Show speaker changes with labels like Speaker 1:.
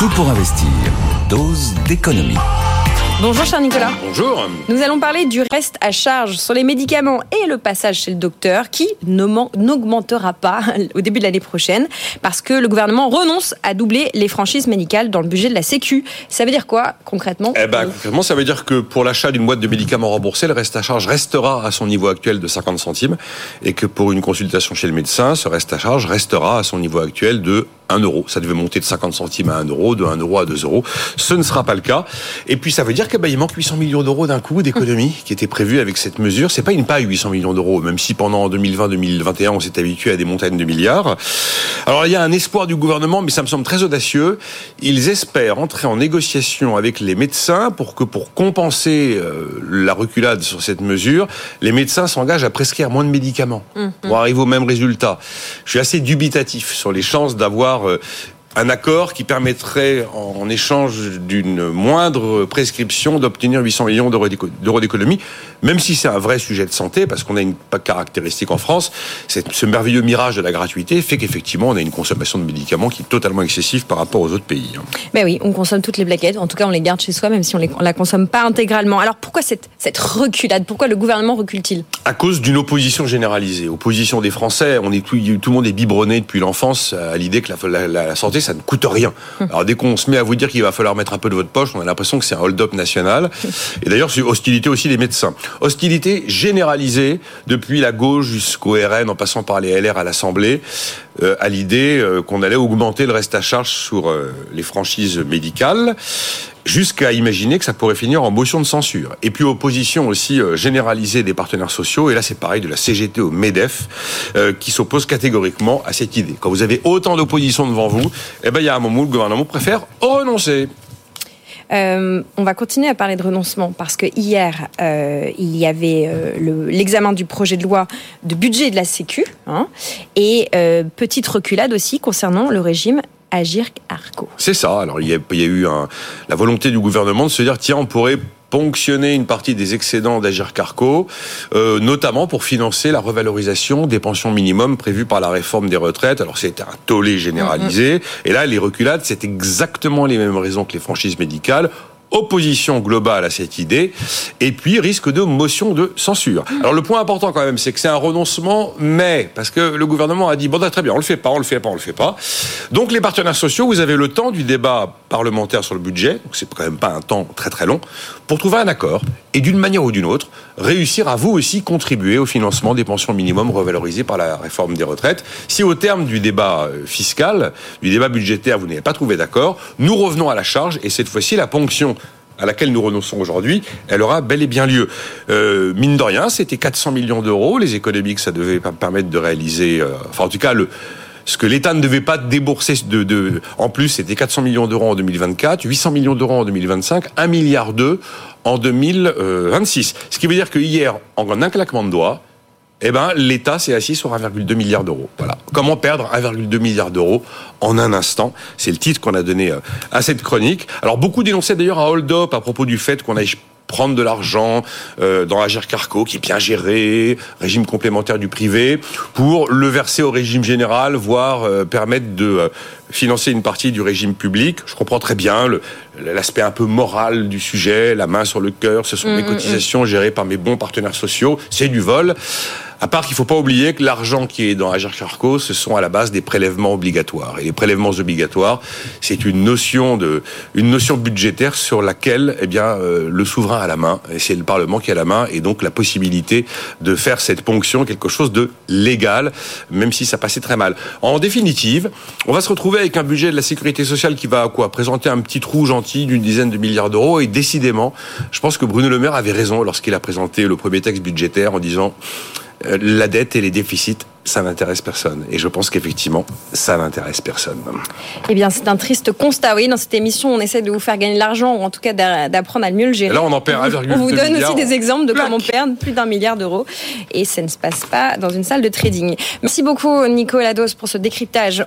Speaker 1: Tout pour investir. Dose d'économie.
Speaker 2: Bonjour cher Nicolas.
Speaker 3: Bonjour.
Speaker 2: Nous allons parler du reste à charge sur les médicaments et le passage chez le docteur qui n'augmentera pas au début de l'année prochaine parce que le gouvernement renonce à doubler les franchises médicales dans le budget de la Sécu. Ça veut dire quoi concrètement
Speaker 3: Eh ben, concrètement, ça veut dire que pour l'achat d'une boîte de médicaments remboursés, le reste à charge restera à son niveau actuel de 50 centimes et que pour une consultation chez le médecin, ce reste à charge restera à son niveau actuel de 1 euro. Ça devait monter de 50 centimes à 1 euro, de 1 euro à 2 euros. Ce ne sera pas le cas. Et puis ça veut dire qu'il manque 800 millions d'euros d'un coup d'économie qui était prévu avec cette mesure. C'est pas une paille 800 millions d'euros, même si pendant 2020-2021 on s'est habitué à des montagnes de milliards. Alors il y a un espoir du gouvernement, mais ça me semble très audacieux. Ils espèrent entrer en négociation avec les médecins pour que pour compenser euh, la reculade sur cette mesure, les médecins s'engagent à prescrire moins de médicaments mmh. pour arriver au même résultat. Je suis assez dubitatif sur les chances d'avoir euh, un accord qui permettrait, en, échange d'une moindre prescription, d'obtenir 800 millions d'euros d'économie, même si c'est un vrai sujet de santé, parce qu'on a une caractéristique en France, ce merveilleux mirage de la gratuité fait qu'effectivement, on a une consommation de médicaments qui est totalement excessive par rapport aux autres pays.
Speaker 2: Mais oui, on consomme toutes les plaquettes, en tout cas on les garde chez soi, même si on ne la consomme pas intégralement. Alors pourquoi cette, cette reculade? Pourquoi le gouvernement recule-t-il?
Speaker 3: À cause d'une opposition généralisée. Opposition des Français, on est tout, tout le monde est biberonné depuis l'enfance à l'idée que la, la, la santé ça ne coûte rien. Alors dès qu'on se met à vous dire qu'il va falloir mettre un peu de votre poche, on a l'impression que c'est un hold-up national. Et d'ailleurs, c'est hostilité aussi des médecins. Hostilité généralisée depuis la gauche jusqu'au RN, en passant par les LR à l'Assemblée, euh, à l'idée euh, qu'on allait augmenter le reste à charge sur euh, les franchises médicales jusqu'à imaginer que ça pourrait finir en motion de censure. Et puis opposition aussi euh, généralisée des partenaires sociaux, et là c'est pareil de la CGT au MEDEF, qui s'oppose catégoriquement à cette idée. Quand vous avez autant d'opposition devant vous, eh ben il y a un moment où le gouvernement préfère renoncer.
Speaker 2: Euh, on va continuer à parler de renoncement parce que hier, il y avait l'examen du projet de loi de budget de la Sécu hein, et petite reculade aussi concernant le régime Agir Arco.
Speaker 3: C'est ça. Alors il y a, eu la volonté du gouvernement de se dire tiens on pourrait ponctionner une partie des excédents d'Agir Carco, euh, notamment pour financer la revalorisation des pensions minimum prévues par la réforme des retraites. Alors c'était un tollé généralisé. Mm-hmm. Et là, les reculades, c'est exactement les mêmes raisons que les franchises médicales opposition globale à cette idée, et puis risque de motion de censure. Alors le point important quand même, c'est que c'est un renoncement, mais parce que le gouvernement a dit bon bah, très bien, on le fait pas, on le fait pas, on le fait pas. Donc les partenaires sociaux, vous avez le temps du débat parlementaire sur le budget, donc c'est quand même pas un temps très très long, pour trouver un accord et d'une manière ou d'une autre réussir à vous aussi contribuer au financement des pensions minimum revalorisées par la réforme des retraites. Si au terme du débat euh, fiscal, du débat budgétaire, vous n'avez pas trouvé d'accord, nous revenons à la charge et cette fois-ci la ponction à laquelle nous renonçons aujourd'hui, elle aura bel et bien lieu. Euh, mine de rien, c'était 400 millions d'euros, les économies que ça devait permettre de réaliser, euh, enfin en tout cas ce que l'État ne devait pas débourser de, de en plus, c'était 400 millions d'euros en 2024, 800 millions d'euros en 2025, 1 milliard d'euros en 2026. Ce qui veut dire que hier, en un claquement de doigts, eh ben, l'État s'est assis sur 1,2 milliard d'euros. Voilà. Comment perdre 1,2 milliard d'euros en un instant C'est le titre qu'on a donné euh, à cette chronique. Alors, beaucoup dénonçaient d'ailleurs un hold-up à propos du fait qu'on aille prendre de l'argent euh, dans Agir Carco, qui est bien géré, régime complémentaire du privé, pour le verser au régime général, voire euh, permettre de financer une partie du régime public. Je comprends très bien l'aspect un peu moral du sujet, la main sur le cœur, ce sont mes mmh, mmh, mmh. cotisations gérées par mes bons partenaires sociaux, c'est du vol. À part qu'il ne faut pas oublier que l'argent qui est dans Agir Carco, ce sont à la base des prélèvements obligatoires. Et les prélèvements obligatoires, c'est une notion de, une notion budgétaire sur laquelle, eh bien, euh, le souverain a la main, et c'est le Parlement qui a la main, et donc la possibilité de faire cette ponction quelque chose de légal, même si ça passait très mal. En définitive, on va se retrouver avec un budget de la sécurité sociale qui va quoi présenter un petit trou gentil d'une dizaine de milliards d'euros, et décidément, je pense que Bruno Le Maire avait raison lorsqu'il a présenté le premier texte budgétaire en disant la dette et les déficits, ça n'intéresse personne. Et je pense qu'effectivement, ça n'intéresse personne.
Speaker 2: Eh bien, c'est un triste constat. Oui, dans cette émission, on essaie de vous faire gagner de l'argent, ou en tout cas d'apprendre à mieux le gérer.
Speaker 3: là, on en perd 1,2
Speaker 2: On vous donne aussi des exemples de comment perdre plus d'un milliard d'euros. Et ça ne se passe pas dans une salle de trading. Merci beaucoup, Nicolas Dos, pour ce décryptage.